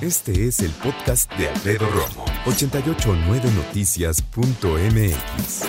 Este es el podcast de Alfredo Romo. 889noticias.mx.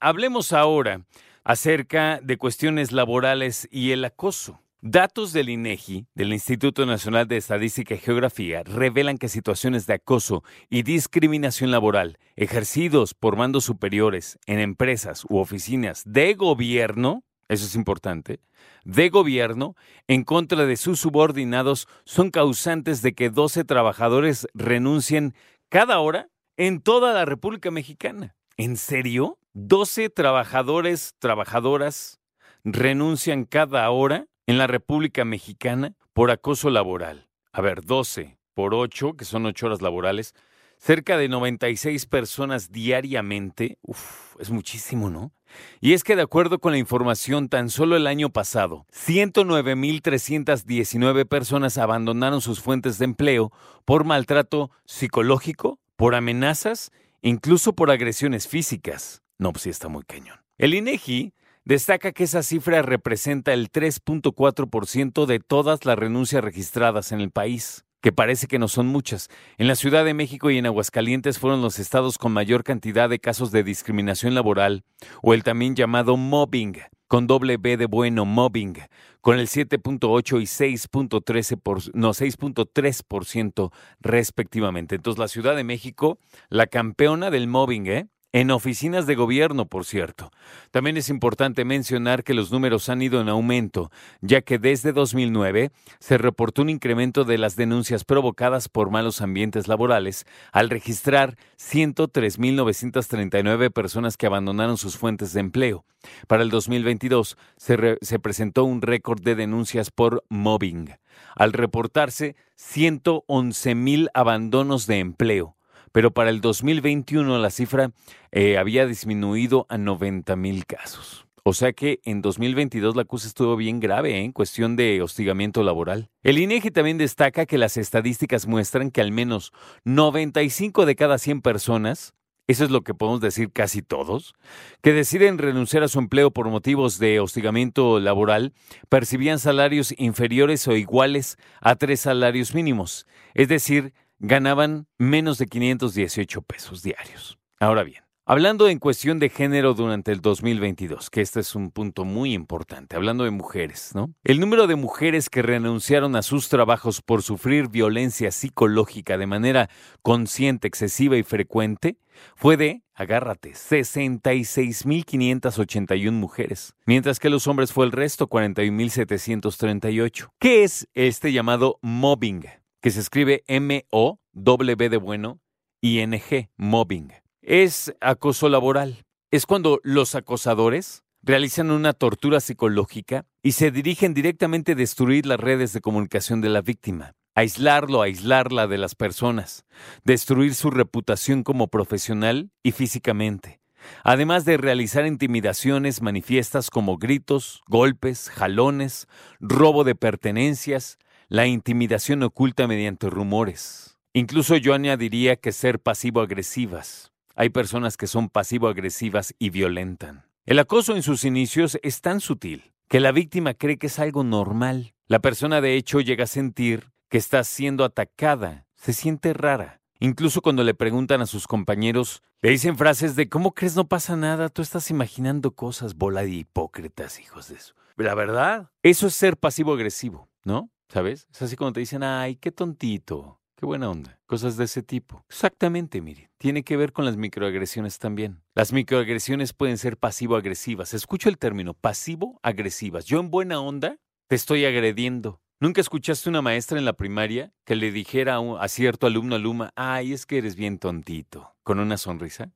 Hablemos ahora acerca de cuestiones laborales y el acoso. Datos del INEGI, del Instituto Nacional de Estadística y Geografía, revelan que situaciones de acoso y discriminación laboral ejercidos por mandos superiores en empresas u oficinas de gobierno, eso es importante, de gobierno en contra de sus subordinados son causantes de que 12 trabajadores renuncien cada hora en toda la República Mexicana. ¿En serio? 12 trabajadores, trabajadoras renuncian cada hora en la República Mexicana por acoso laboral. A ver, 12 por 8, que son 8 horas laborales, cerca de 96 personas diariamente. Uf, es muchísimo, ¿no? Y es que de acuerdo con la información, tan solo el año pasado, 109.319 personas abandonaron sus fuentes de empleo por maltrato psicológico, por amenazas, incluso por agresiones físicas. No, pues sí está muy cañón. El INEGI destaca que esa cifra representa el 3.4% de todas las renuncias registradas en el país que parece que no son muchas. En la Ciudad de México y en Aguascalientes fueron los estados con mayor cantidad de casos de discriminación laboral, o el también llamado mobbing, con doble B de bueno, mobbing, con el 7.8 y 6.13%, no, 6.3% respectivamente. Entonces, la Ciudad de México, la campeona del mobbing, ¿eh? En oficinas de gobierno, por cierto. También es importante mencionar que los números han ido en aumento, ya que desde 2009 se reportó un incremento de las denuncias provocadas por malos ambientes laborales al registrar 103.939 personas que abandonaron sus fuentes de empleo. Para el 2022 se, se presentó un récord de denuncias por mobbing, al reportarse 111.000 abandonos de empleo pero para el 2021 la cifra eh, había disminuido a 90 mil casos. O sea que en 2022 la cosa estuvo bien grave ¿eh? en cuestión de hostigamiento laboral. El INEGI también destaca que las estadísticas muestran que al menos 95 de cada 100 personas, eso es lo que podemos decir casi todos, que deciden renunciar a su empleo por motivos de hostigamiento laboral, percibían salarios inferiores o iguales a tres salarios mínimos, es decir, ganaban menos de 518 pesos diarios. Ahora bien, hablando en cuestión de género durante el 2022, que este es un punto muy importante, hablando de mujeres, ¿no? El número de mujeres que renunciaron a sus trabajos por sufrir violencia psicológica de manera consciente, excesiva y frecuente fue de, agárrate, 66.581 mujeres, mientras que los hombres fue el resto, 41.738. ¿Qué es este llamado mobbing? Que se escribe M-O-W de bueno, I-N-G, mobbing. Es acoso laboral. Es cuando los acosadores realizan una tortura psicológica y se dirigen directamente a destruir las redes de comunicación de la víctima, aislarlo, aislarla de las personas, destruir su reputación como profesional y físicamente, además de realizar intimidaciones manifiestas como gritos, golpes, jalones, robo de pertenencias, la intimidación oculta mediante rumores. Incluso yo añadiría que ser pasivo-agresivas. Hay personas que son pasivo-agresivas y violentan. El acoso en sus inicios es tan sutil que la víctima cree que es algo normal. La persona de hecho llega a sentir que está siendo atacada, se siente rara. Incluso cuando le preguntan a sus compañeros, le dicen frases de ¿cómo crees no pasa nada? Tú estás imaginando cosas, bola de hipócritas, hijos de eso. La verdad, eso es ser pasivo-agresivo, ¿no? ¿Sabes? Es así como te dicen, ay, qué tontito, qué buena onda. Cosas de ese tipo. Exactamente, mire. Tiene que ver con las microagresiones también. Las microagresiones pueden ser pasivo-agresivas. Escucho el término pasivo-agresivas. Yo en buena onda te estoy agrediendo. ¿Nunca escuchaste una maestra en la primaria que le dijera a, a cierto alumno alumna, ay, es que eres bien tontito, con una sonrisa?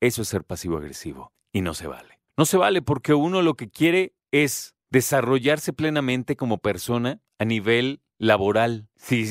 Eso es ser pasivo-agresivo y no se vale. No se vale porque uno lo que quiere es desarrollarse plenamente como persona a nivel laboral. Si,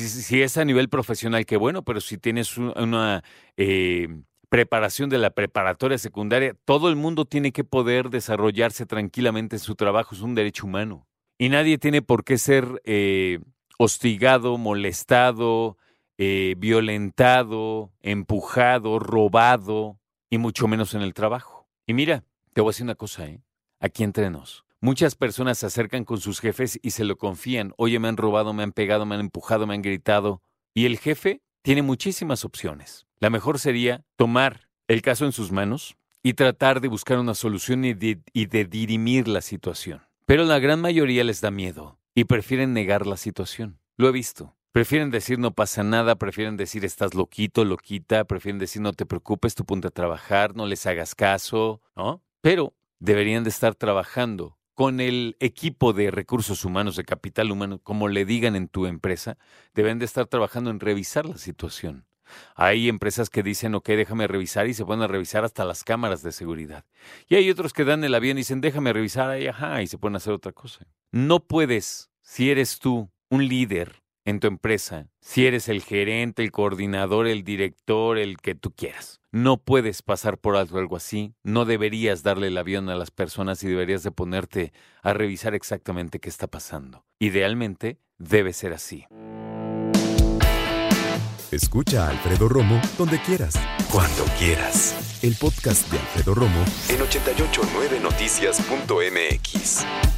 es a nivel profesional, qué bueno, pero si tienes un- una eh, preparación de la preparatoria secundaria, todo el mundo tiene que poder desarrollarse tranquilamente en su trabajo, es un derecho humano. Y nadie tiene por qué ser eh, hostigado, molestado, eh, violentado, empujado, robado, y mucho menos en el trabajo. Y mira, te voy a decir una cosa, ¿eh? Aquí entre nos. Muchas personas se acercan con sus jefes y se lo confían. Oye, me han robado, me han pegado, me han empujado, me han gritado. Y el jefe tiene muchísimas opciones. La mejor sería tomar el caso en sus manos y tratar de buscar una solución y de, dirimir la situación. Pero la gran mayoría les da miedo y prefieren negar la situación. Lo he visto. Prefieren decir no pasa nada, prefieren decir estás loquito, loquita, prefieren decir no te preocupes, tú ponte a trabajar, no les hagas caso, ¿no? Pero deberían de estar trabajando con el equipo de recursos humanos, de capital humano, como le digan en tu empresa, deben de estar trabajando en revisar la situación. Hay empresas que dicen, ok, déjame revisar y se ponen a revisar hasta las cámaras de seguridad. Y hay otros que dan el avión y dicen, déjame revisar ahí, ajá, y se ponen a hacer otra cosa. No puedes, si eres tú un líder en tu empresa, si eres el gerente, el coordinador, el director, el que tú quieras. No puedes pasar por alto algo así, no deberías darle el avión a las personas y deberías de ponerte a revisar exactamente qué está pasando. Idealmente, debe ser así. Escucha a Alfredo Romo donde quieras, cuando quieras. El podcast de Alfredo Romo en 889noticias.mx.